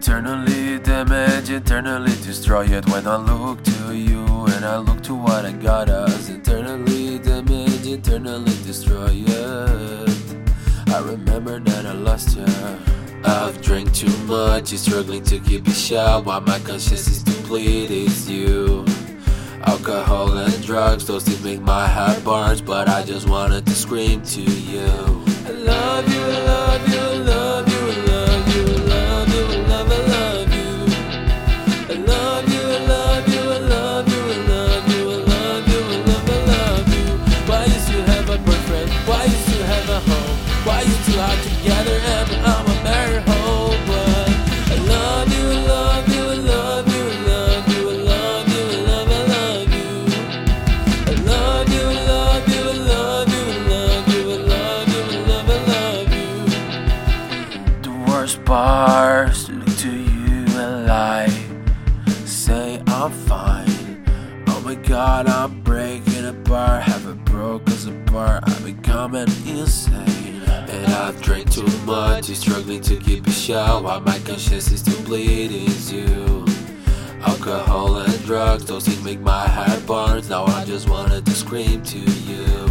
Eternally damaged, eternally destroyed. When I look to you and I look to what I got us Eternally damaged, eternally destroyed. I remember that I lost you I've drank too much, struggling to keep it shut. While my conscience is depleted, it's you. Alcohol and drugs, those things make my heart burn But I just wanted to scream to you The look to you and lie. Say I'm fine. Oh my god, I'm breaking apart. Haven't broke us apart. I'm becoming insane. And I've drank too much. Struggling to keep it shut. While my conscience is still bleeding you? Alcohol and drugs, those things make my heart burn. Now I just wanted to scream to you